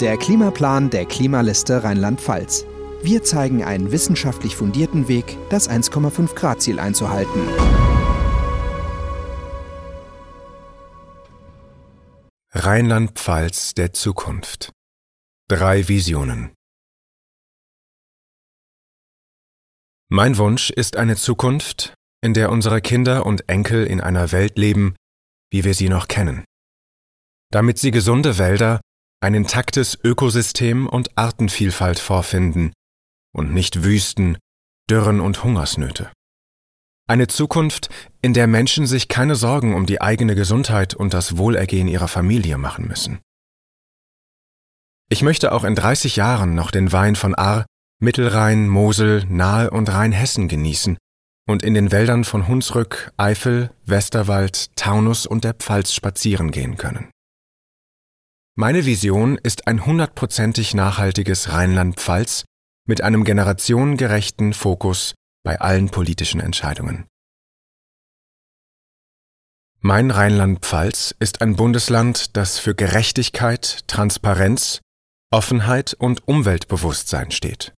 Der Klimaplan der Klimaliste Rheinland-Pfalz. Wir zeigen einen wissenschaftlich fundierten Weg, das 1,5 Grad Ziel einzuhalten. Rheinland-Pfalz der Zukunft. Drei Visionen. Mein Wunsch ist eine Zukunft, in der unsere Kinder und Enkel in einer Welt leben, wie wir sie noch kennen. Damit sie gesunde Wälder, ein intaktes Ökosystem und Artenvielfalt vorfinden und nicht Wüsten, Dürren und Hungersnöte. Eine Zukunft, in der Menschen sich keine Sorgen um die eigene Gesundheit und das Wohlergehen ihrer Familie machen müssen. Ich möchte auch in 30 Jahren noch den Wein von Ahr, Mittelrhein, Mosel, Nahe und Rheinhessen genießen und in den Wäldern von Hunsrück, Eifel, Westerwald, Taunus und der Pfalz spazieren gehen können. Meine Vision ist ein hundertprozentig nachhaltiges Rheinland-Pfalz mit einem generationengerechten Fokus bei allen politischen Entscheidungen. Mein Rheinland-Pfalz ist ein Bundesland, das für Gerechtigkeit, Transparenz, Offenheit und Umweltbewusstsein steht.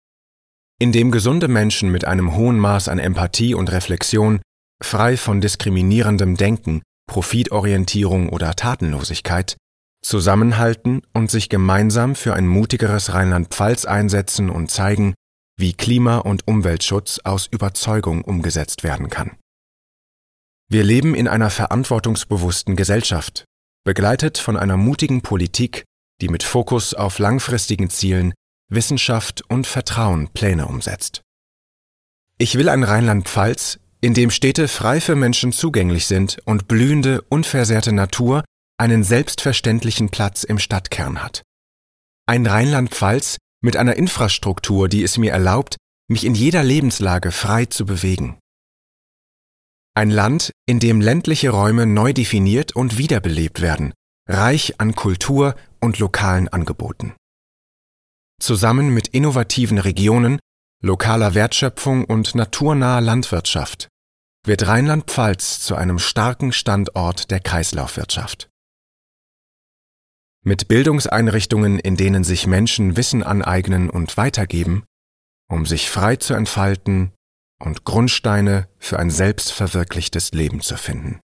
In dem gesunde Menschen mit einem hohen Maß an Empathie und Reflexion, frei von diskriminierendem Denken, Profitorientierung oder Tatenlosigkeit, zusammenhalten und sich gemeinsam für ein mutigeres Rheinland-Pfalz einsetzen und zeigen, wie Klima- und Umweltschutz aus Überzeugung umgesetzt werden kann. Wir leben in einer verantwortungsbewussten Gesellschaft, begleitet von einer mutigen Politik, die mit Fokus auf langfristigen Zielen, Wissenschaft und Vertrauen Pläne umsetzt. Ich will ein Rheinland-Pfalz, in dem Städte frei für Menschen zugänglich sind und blühende, unversehrte Natur einen selbstverständlichen Platz im Stadtkern hat. Ein Rheinland-Pfalz, mit einer Infrastruktur, die es mir erlaubt, mich in jeder Lebenslage frei zu bewegen. Ein Land, in dem ländliche Räume neu definiert und wiederbelebt werden, reich an Kultur und lokalen Angeboten. Zusammen mit innovativen Regionen, lokaler Wertschöpfung und naturnaher Landwirtschaft wird Rheinland-Pfalz zu einem starken Standort der Kreislaufwirtschaft. Mit Bildungseinrichtungen, in denen sich Menschen Wissen aneignen und weitergeben, um sich frei zu entfalten und Grundsteine für ein selbstverwirklichtes Leben zu finden.